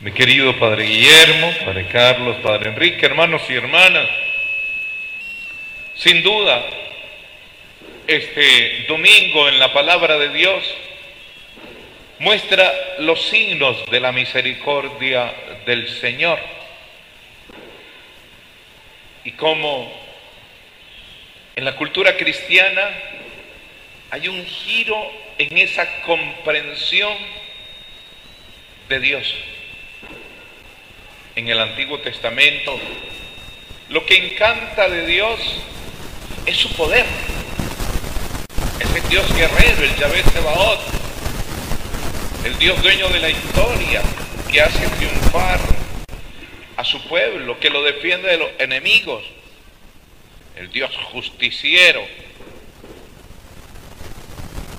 mi querido Padre Guillermo, Padre Carlos, Padre Enrique, hermanos y hermanas. Sin duda, este domingo en la palabra de Dios muestra los signos de la misericordia del Señor y cómo en la cultura cristiana hay un giro en esa comprensión de Dios en el Antiguo Testamento, lo que encanta de Dios es su poder. Es el Dios guerrero, el Yahvé Sebaot, el Dios dueño de la historia, que hace triunfar a su pueblo, que lo defiende de los enemigos, el Dios justiciero.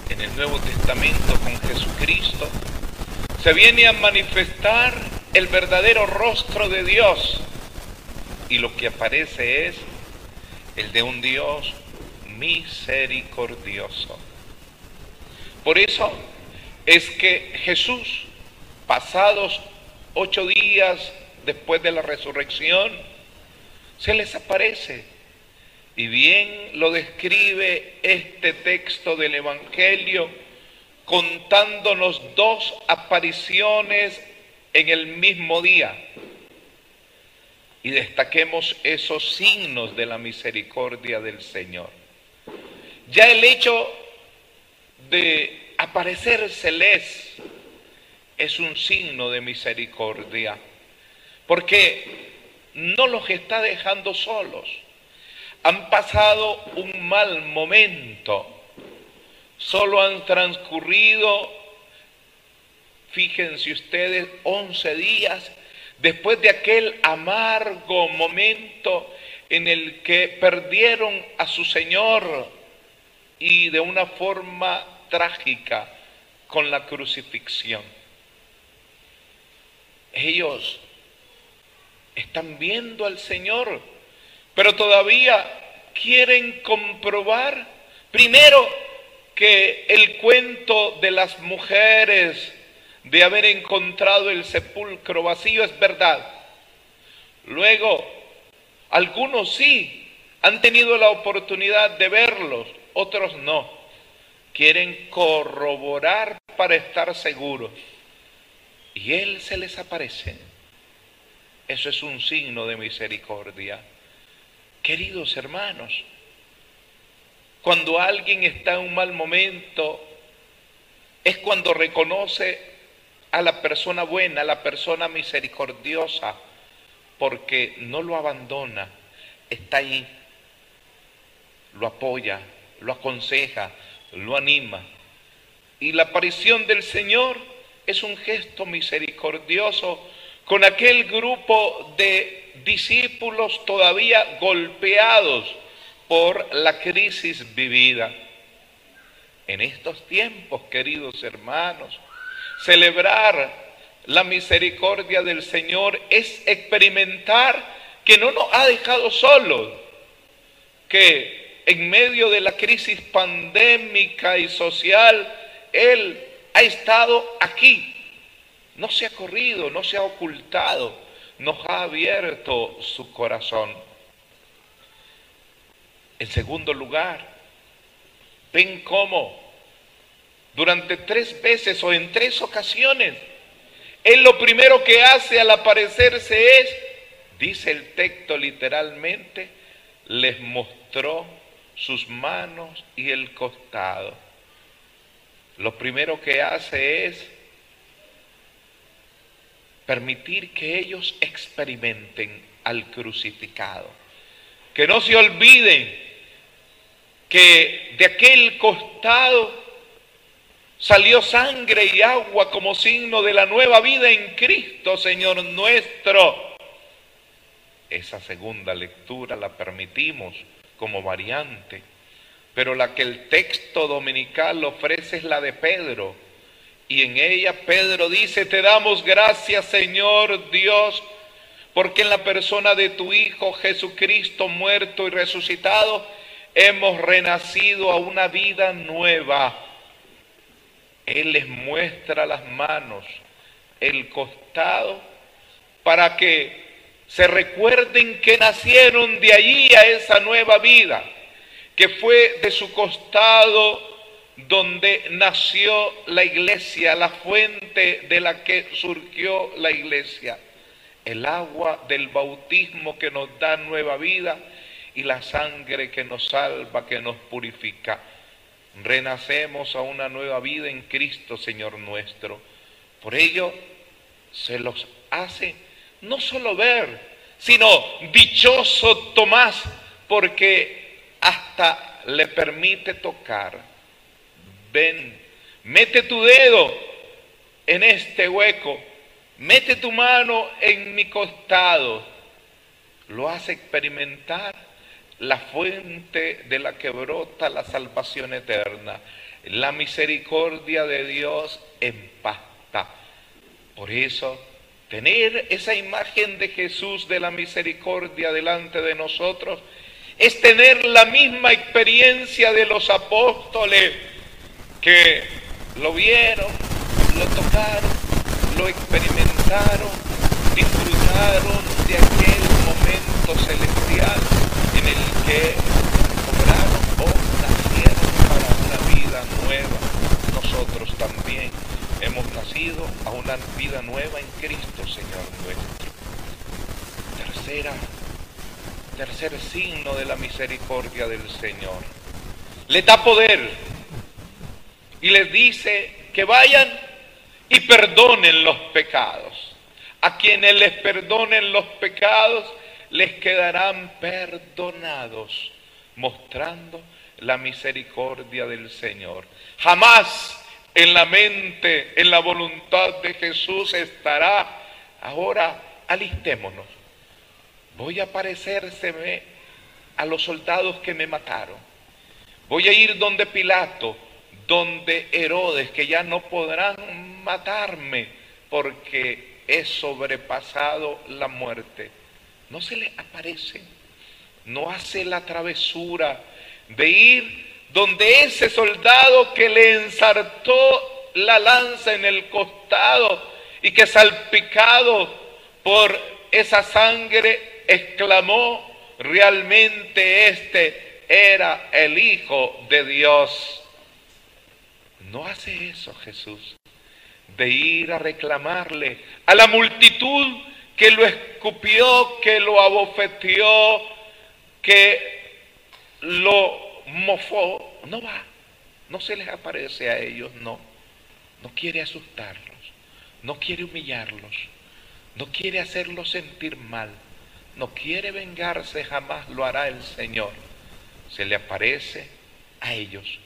En el Nuevo Testamento con Jesucristo se viene a manifestar el verdadero rostro de Dios. Y lo que aparece es el de un Dios misericordioso. Por eso es que Jesús, pasados ocho días después de la resurrección, se les aparece. Y bien lo describe este texto del Evangelio, contándonos dos apariciones en el mismo día y destaquemos esos signos de la misericordia del Señor. Ya el hecho de aparecérseles es un signo de misericordia, porque no los está dejando solos. Han pasado un mal momento, solo han transcurrido Fíjense ustedes, 11 días después de aquel amargo momento en el que perdieron a su Señor y de una forma trágica con la crucifixión. Ellos están viendo al Señor, pero todavía quieren comprobar primero que el cuento de las mujeres de haber encontrado el sepulcro vacío es verdad. Luego, algunos sí han tenido la oportunidad de verlos, otros no. Quieren corroborar para estar seguros. Y Él se les aparece. Eso es un signo de misericordia. Queridos hermanos, cuando alguien está en un mal momento, es cuando reconoce a la persona buena, a la persona misericordiosa, porque no lo abandona, está ahí, lo apoya, lo aconseja, lo anima. Y la aparición del Señor es un gesto misericordioso con aquel grupo de discípulos todavía golpeados por la crisis vivida. En estos tiempos, queridos hermanos, Celebrar la misericordia del Señor es experimentar que no nos ha dejado solos, que en medio de la crisis pandémica y social, Él ha estado aquí. No se ha corrido, no se ha ocultado, nos ha abierto su corazón. En segundo lugar, ven cómo durante tres veces o en tres ocasiones. Él lo primero que hace al aparecerse es, dice el texto literalmente, les mostró sus manos y el costado. Lo primero que hace es permitir que ellos experimenten al crucificado. Que no se olviden que de aquel costado Salió sangre y agua como signo de la nueva vida en Cristo, Señor nuestro. Esa segunda lectura la permitimos como variante, pero la que el texto dominical ofrece es la de Pedro. Y en ella Pedro dice, te damos gracias Señor Dios, porque en la persona de tu Hijo Jesucristo muerto y resucitado, hemos renacido a una vida nueva él les muestra las manos, el costado para que se recuerden que nacieron de allí a esa nueva vida, que fue de su costado donde nació la iglesia, la fuente de la que surgió la iglesia, el agua del bautismo que nos da nueva vida y la sangre que nos salva, que nos purifica. Renacemos a una nueva vida en Cristo, Señor nuestro. Por ello, se los hace no solo ver, sino dichoso Tomás, porque hasta le permite tocar. Ven, mete tu dedo en este hueco, mete tu mano en mi costado. Lo hace experimentar la fuente de la que brota la salvación eterna. La misericordia de Dios empasta. Por eso, tener esa imagen de Jesús de la misericordia delante de nosotros es tener la misma experiencia de los apóstoles que lo vieron, lo tocaron, lo experimentaron, disfrutaron de aquel momento celestial que obraron o nacieron para una vida nueva. Nosotros también hemos nacido a una vida nueva en Cristo, Señor nuestro. Tercera, tercer signo de la misericordia del Señor. Le da poder y les dice que vayan y perdonen los pecados. A quienes les perdonen los pecados, les quedarán perdonados, mostrando la misericordia del Señor. Jamás en la mente, en la voluntad de Jesús estará. Ahora alistémonos. Voy a parecérseme a los soldados que me mataron. Voy a ir donde Pilato, donde Herodes, que ya no podrán matarme porque he sobrepasado la muerte no se le aparece, no hace la travesura de ir donde ese soldado que le ensartó la lanza en el costado y que salpicado por esa sangre exclamó, realmente este era el Hijo de Dios. No hace eso Jesús, de ir a reclamarle a la multitud que lo escupió, que lo abofeteó, que lo mofó, no va, no se les aparece a ellos, no, no quiere asustarlos, no quiere humillarlos, no quiere hacerlos sentir mal, no quiere vengarse, jamás lo hará el Señor. Se le aparece a ellos,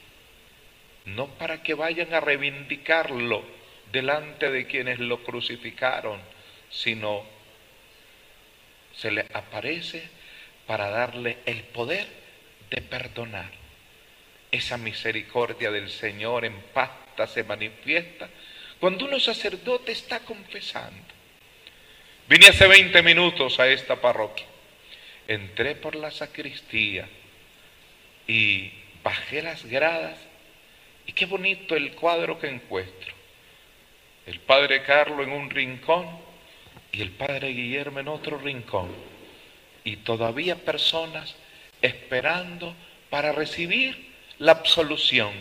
no para que vayan a reivindicarlo delante de quienes lo crucificaron, sino se le aparece para darle el poder de perdonar. Esa misericordia del Señor en pasta se manifiesta cuando uno sacerdote está confesando. Vine hace 20 minutos a esta parroquia. Entré por la sacristía y bajé las gradas y qué bonito el cuadro que encuentro. El padre Carlos en un rincón y el padre Guillermo en otro rincón. Y todavía personas esperando para recibir la absolución.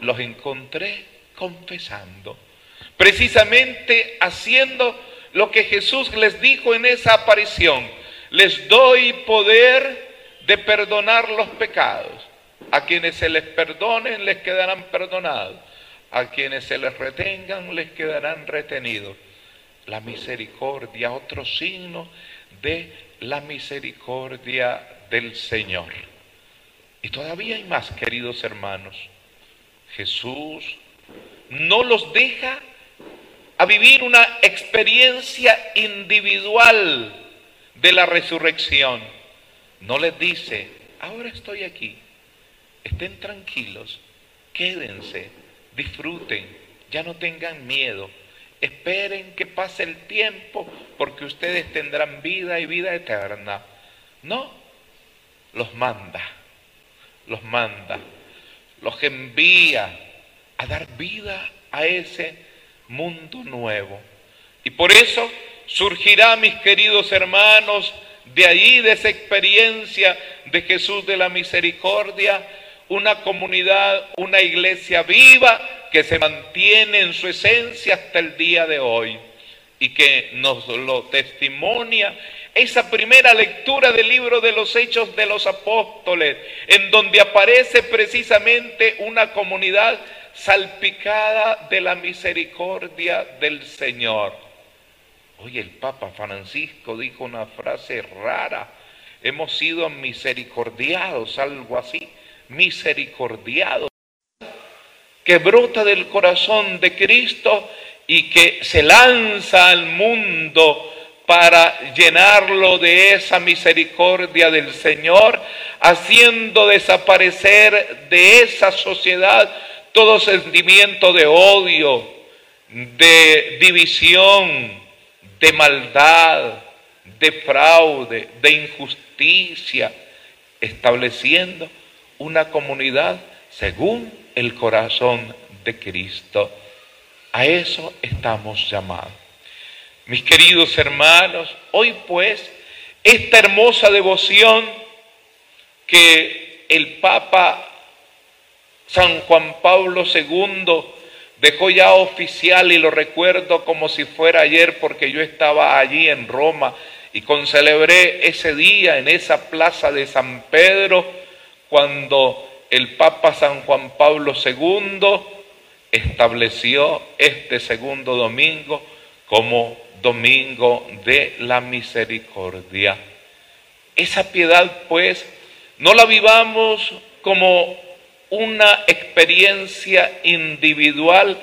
Los encontré confesando, precisamente haciendo lo que Jesús les dijo en esa aparición. Les doy poder de perdonar los pecados. A quienes se les perdonen les quedarán perdonados. A quienes se les retengan les quedarán retenidos la misericordia, otro signo de la misericordia del Señor. Y todavía hay más, queridos hermanos. Jesús no los deja a vivir una experiencia individual de la resurrección. No les dice, ahora estoy aquí, estén tranquilos, quédense, disfruten, ya no tengan miedo esperen que pase el tiempo porque ustedes tendrán vida y vida eterna. No, los manda, los manda, los envía a dar vida a ese mundo nuevo. Y por eso surgirá, mis queridos hermanos, de ahí, de esa experiencia de Jesús de la Misericordia, una comunidad, una iglesia viva que se mantiene en su esencia hasta el día de hoy y que nos lo testimonia esa primera lectura del libro de los Hechos de los Apóstoles, en donde aparece precisamente una comunidad salpicada de la misericordia del Señor. Oye, el Papa Francisco dijo una frase rara, hemos sido misericordiados, algo así, misericordiados, que brota del corazón de Cristo y que se lanza al mundo para llenarlo de esa misericordia del Señor, haciendo desaparecer de esa sociedad todo sentimiento de odio, de división, de maldad, de fraude, de injusticia, estableciendo una comunidad según el corazón de Cristo. A eso estamos llamados. Mis queridos hermanos, hoy pues esta hermosa devoción que el Papa San Juan Pablo II dejó ya oficial y lo recuerdo como si fuera ayer porque yo estaba allí en Roma y concelebré ese día en esa plaza de San Pedro cuando el Papa San Juan Pablo II estableció este segundo domingo como domingo de la misericordia. Esa piedad, pues, no la vivamos como una experiencia individual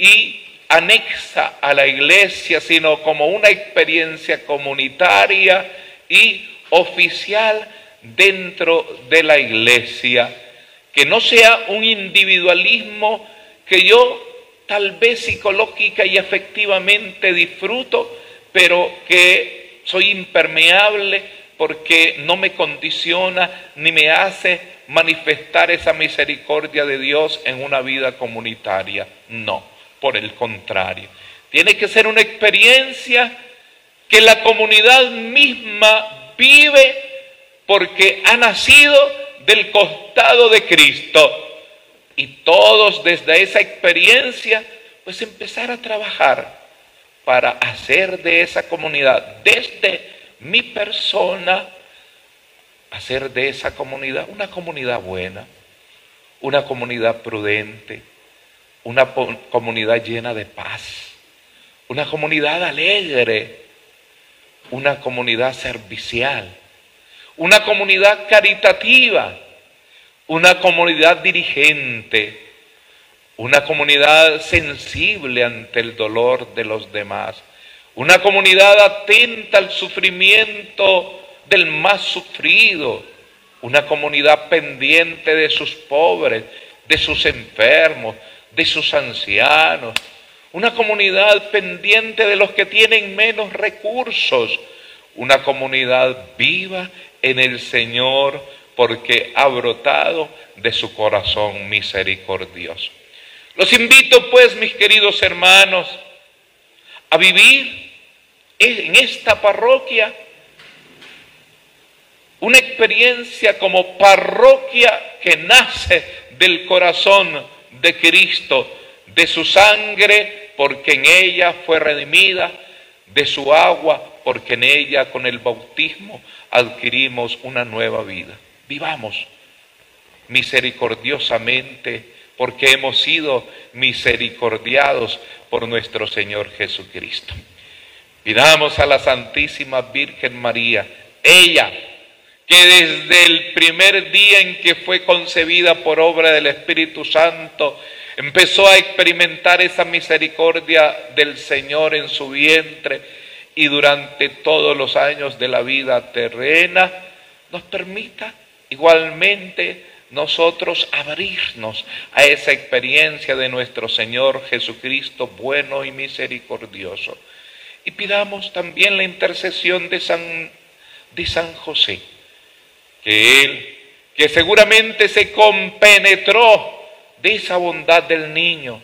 y anexa a la iglesia, sino como una experiencia comunitaria y oficial dentro de la iglesia. Que no sea un individualismo que yo tal vez psicológica y efectivamente disfruto, pero que soy impermeable porque no me condiciona ni me hace manifestar esa misericordia de Dios en una vida comunitaria. No, por el contrario. Tiene que ser una experiencia que la comunidad misma vive porque ha nacido del costado de Cristo. Y todos desde esa experiencia, pues empezar a trabajar para hacer de esa comunidad, desde mi persona, hacer de esa comunidad una comunidad buena, una comunidad prudente, una comunidad llena de paz, una comunidad alegre, una comunidad servicial, una comunidad caritativa, una comunidad dirigente, una comunidad sensible ante el dolor de los demás, una comunidad atenta al sufrimiento del más sufrido, una comunidad pendiente de sus pobres, de sus enfermos, de sus ancianos, una comunidad pendiente de los que tienen menos recursos, una comunidad viva en el Señor porque ha brotado de su corazón misericordioso. Los invito pues, mis queridos hermanos, a vivir en esta parroquia una experiencia como parroquia que nace del corazón de Cristo, de su sangre, porque en ella fue redimida, de su agua, porque en ella con el bautismo adquirimos una nueva vida. Vivamos misericordiosamente porque hemos sido misericordiados por nuestro Señor Jesucristo. Pidamos a la Santísima Virgen María, ella que desde el primer día en que fue concebida por obra del Espíritu Santo, empezó a experimentar esa misericordia del Señor en su vientre y durante todos los años de la vida terrena, nos permita Igualmente, nosotros abrirnos a esa experiencia de nuestro Señor Jesucristo bueno y misericordioso. Y pidamos también la intercesión de San, de San José, que Él, que seguramente se compenetró de esa bondad del niño,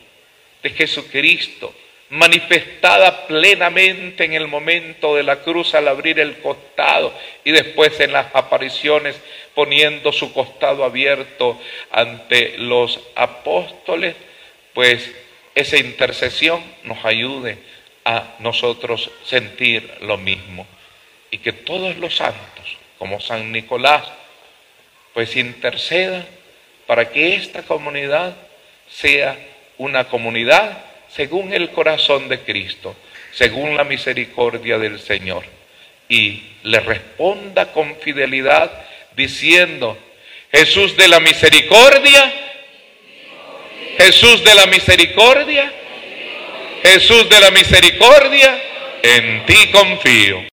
de Jesucristo, manifestada plenamente en el momento de la cruz al abrir el costado y después en las apariciones poniendo su costado abierto ante los apóstoles, pues esa intercesión nos ayude a nosotros sentir lo mismo. Y que todos los santos, como San Nicolás, pues intercedan para que esta comunidad sea una comunidad según el corazón de Cristo, según la misericordia del Señor, y le responda con fidelidad diciendo, Jesús de la misericordia, Jesús de la misericordia, Jesús de la misericordia, en ti confío.